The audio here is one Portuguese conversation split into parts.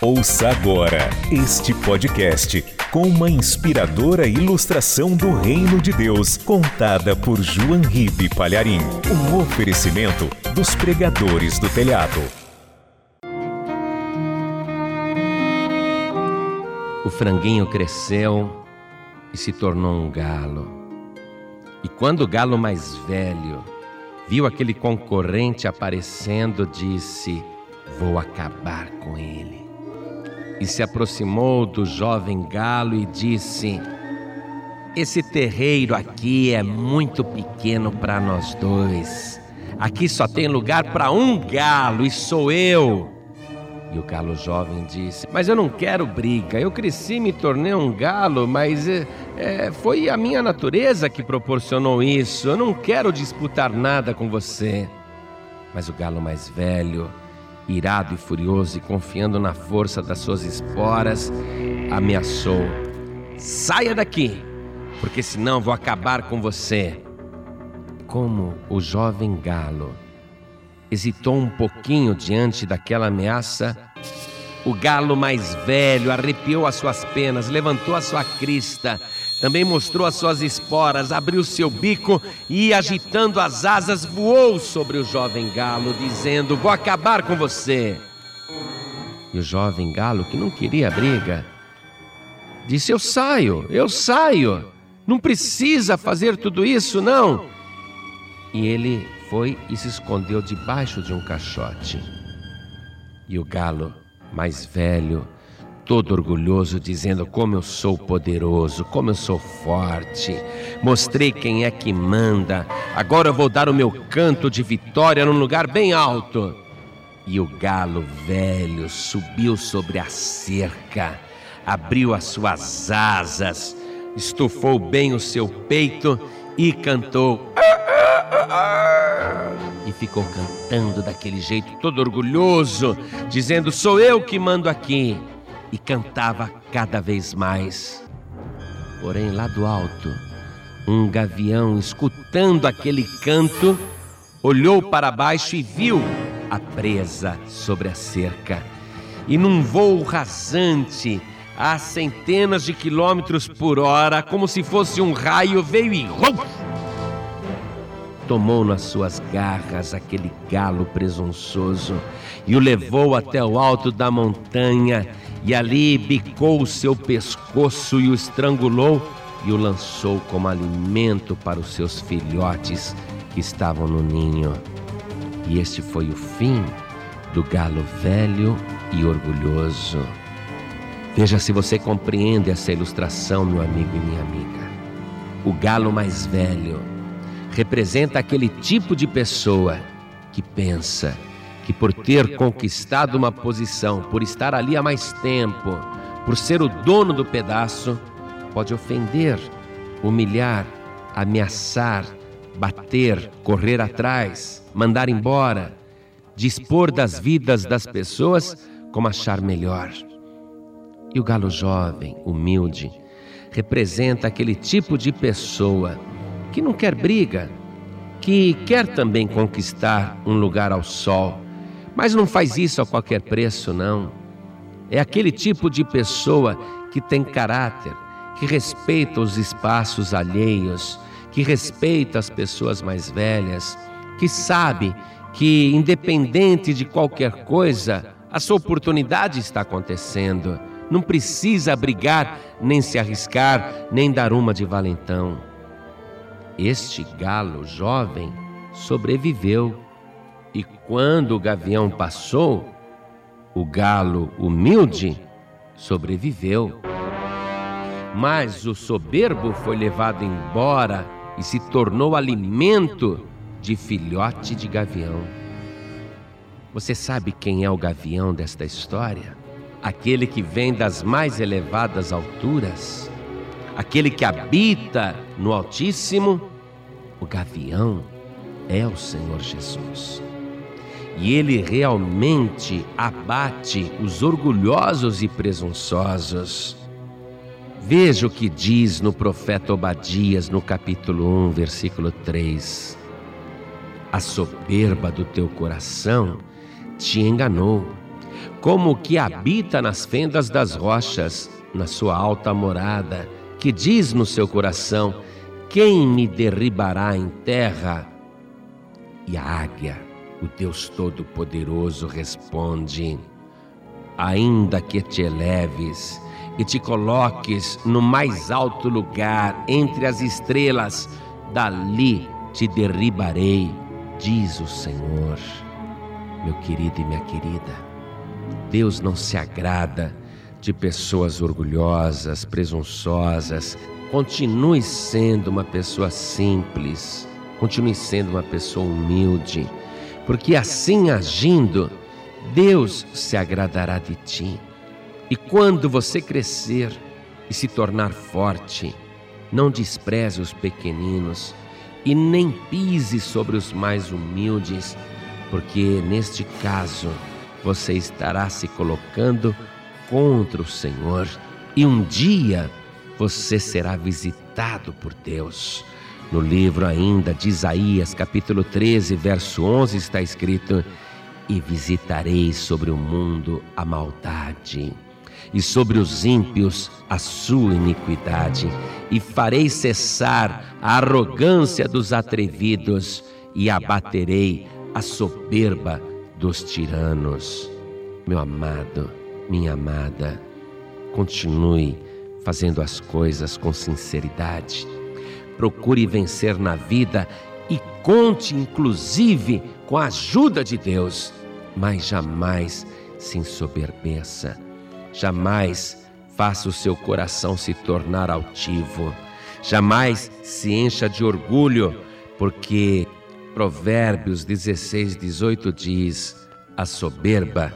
Ouça agora este podcast com uma inspiradora ilustração do Reino de Deus, contada por João Ribe Palharim. Um oferecimento dos pregadores do telhado. O franguinho cresceu e se tornou um galo. E quando o galo mais velho viu aquele concorrente aparecendo, disse: Vou acabar com ele e se aproximou do jovem galo e disse: Esse terreiro aqui é muito pequeno para nós dois. Aqui só tem lugar para um galo e sou eu. E o galo jovem disse: Mas eu não quero briga. Eu cresci me tornei um galo, mas é, foi a minha natureza que proporcionou isso. Eu não quero disputar nada com você. Mas o galo mais velho irado e furioso e confiando na força das suas esporas, ameaçou: Saia daqui, porque senão vou acabar com você. Como o jovem galo hesitou um pouquinho diante daquela ameaça, o galo mais velho arrepiou as suas penas, levantou a sua crista também mostrou as suas esporas, abriu seu bico e, agitando as asas, voou sobre o jovem galo, dizendo: Vou acabar com você. E o jovem galo, que não queria briga, disse: Eu saio, eu saio. Não precisa fazer tudo isso, não. E ele foi e se escondeu debaixo de um caixote. E o galo, mais velho, todo orgulhoso, dizendo como eu sou poderoso, como eu sou forte. Mostrei quem é que manda. Agora eu vou dar o meu canto de vitória num lugar bem alto. E o galo velho subiu sobre a cerca, abriu as suas asas, estufou bem o seu peito e cantou. E ficou cantando daquele jeito, todo orgulhoso, dizendo: Sou eu que mando aqui e cantava cada vez mais. Porém, lá do alto, um gavião, escutando aquele canto, olhou para baixo e viu a presa sobre a cerca. E num voo rasante, a centenas de quilômetros por hora, como se fosse um raio, veio e tomou nas suas garras aquele galo presunçoso e o levou até o alto da montanha e ali bicou o seu pescoço e o estrangulou e o lançou como alimento para os seus filhotes que estavam no ninho. E este foi o fim do galo velho e orgulhoso. Veja se você compreende essa ilustração, meu amigo e minha amiga. O galo mais velho representa aquele tipo de pessoa que pensa que por ter conquistado uma posição, por estar ali há mais tempo, por ser o dono do pedaço, pode ofender, humilhar, ameaçar, bater, correr atrás, mandar embora, dispor das vidas das pessoas como achar melhor. E o galo jovem, humilde, representa aquele tipo de pessoa que não quer briga, que quer também conquistar um lugar ao sol, mas não faz isso a qualquer preço, não. É aquele tipo de pessoa que tem caráter, que respeita os espaços alheios, que respeita as pessoas mais velhas, que sabe que, independente de qualquer coisa, a sua oportunidade está acontecendo. Não precisa brigar, nem se arriscar, nem dar uma de valentão. Este galo jovem sobreviveu e quando o gavião passou, o galo humilde sobreviveu. Mas o soberbo foi levado embora e se tornou alimento de filhote de gavião. Você sabe quem é o gavião desta história? Aquele que vem das mais elevadas alturas, aquele que habita no Altíssimo. O gavião é o Senhor Jesus e ele realmente abate os orgulhosos e presunçosos. Veja o que diz no profeta Obadias, no capítulo 1, versículo 3. A soberba do teu coração te enganou. como o que habita nas fendas das rochas, na sua alta morada, que diz no seu coração: Quem me derribará em terra? E a águia, o Deus Todo-Poderoso, responde: Ainda que te eleves e te coloques no mais alto lugar entre as estrelas, dali te derribarei, diz o Senhor. Meu querido e minha querida, Deus não se agrada de pessoas orgulhosas, presunçosas. Continue sendo uma pessoa simples, continue sendo uma pessoa humilde, porque assim agindo, Deus se agradará de ti. E quando você crescer e se tornar forte, não despreze os pequeninos e nem pise sobre os mais humildes, porque neste caso você estará se colocando contra o Senhor e um dia você será visitado por Deus. No livro ainda de Isaías, capítulo 13, verso 11, está escrito: E visitarei sobre o mundo a maldade e sobre os ímpios a sua iniquidade, e farei cessar a arrogância dos atrevidos, e abaterei a soberba dos tiranos. Meu amado, minha amada, continue fazendo as coisas com sinceridade. Procure vencer na vida e conte, inclusive, com a ajuda de Deus, mas jamais se ensoberbeça Jamais faça o seu coração se tornar altivo. Jamais se encha de orgulho, porque Provérbios 16, 18 diz: a soberba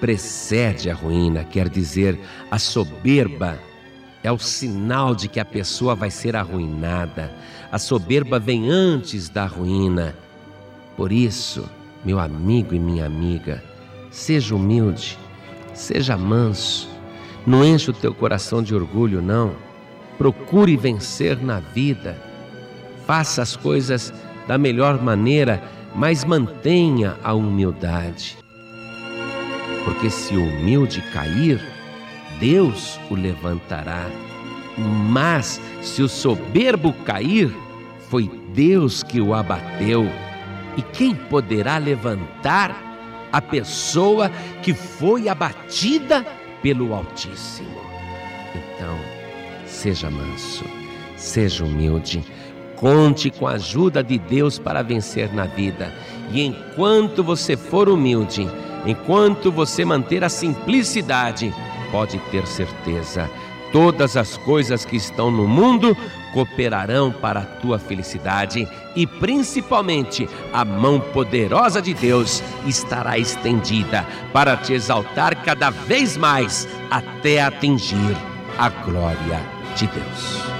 precede a ruína, quer dizer, a soberba é o sinal de que a pessoa vai ser arruinada. A soberba vem antes da ruína. Por isso, meu amigo e minha amiga, seja humilde Seja manso, não enche o teu coração de orgulho, não. Procure vencer na vida. Faça as coisas da melhor maneira, mas mantenha a humildade. Porque se o humilde cair, Deus o levantará. Mas se o soberbo cair, foi Deus que o abateu. E quem poderá levantar a pessoa que foi abatida pelo Altíssimo. Então, seja manso, seja humilde, conte com a ajuda de Deus para vencer na vida. E enquanto você for humilde, enquanto você manter a simplicidade, pode ter certeza, todas as coisas que estão no mundo cooperarão para a tua felicidade e principalmente a mão poderosa de Deus estará estendida para te exaltar cada vez mais até atingir a glória de Deus.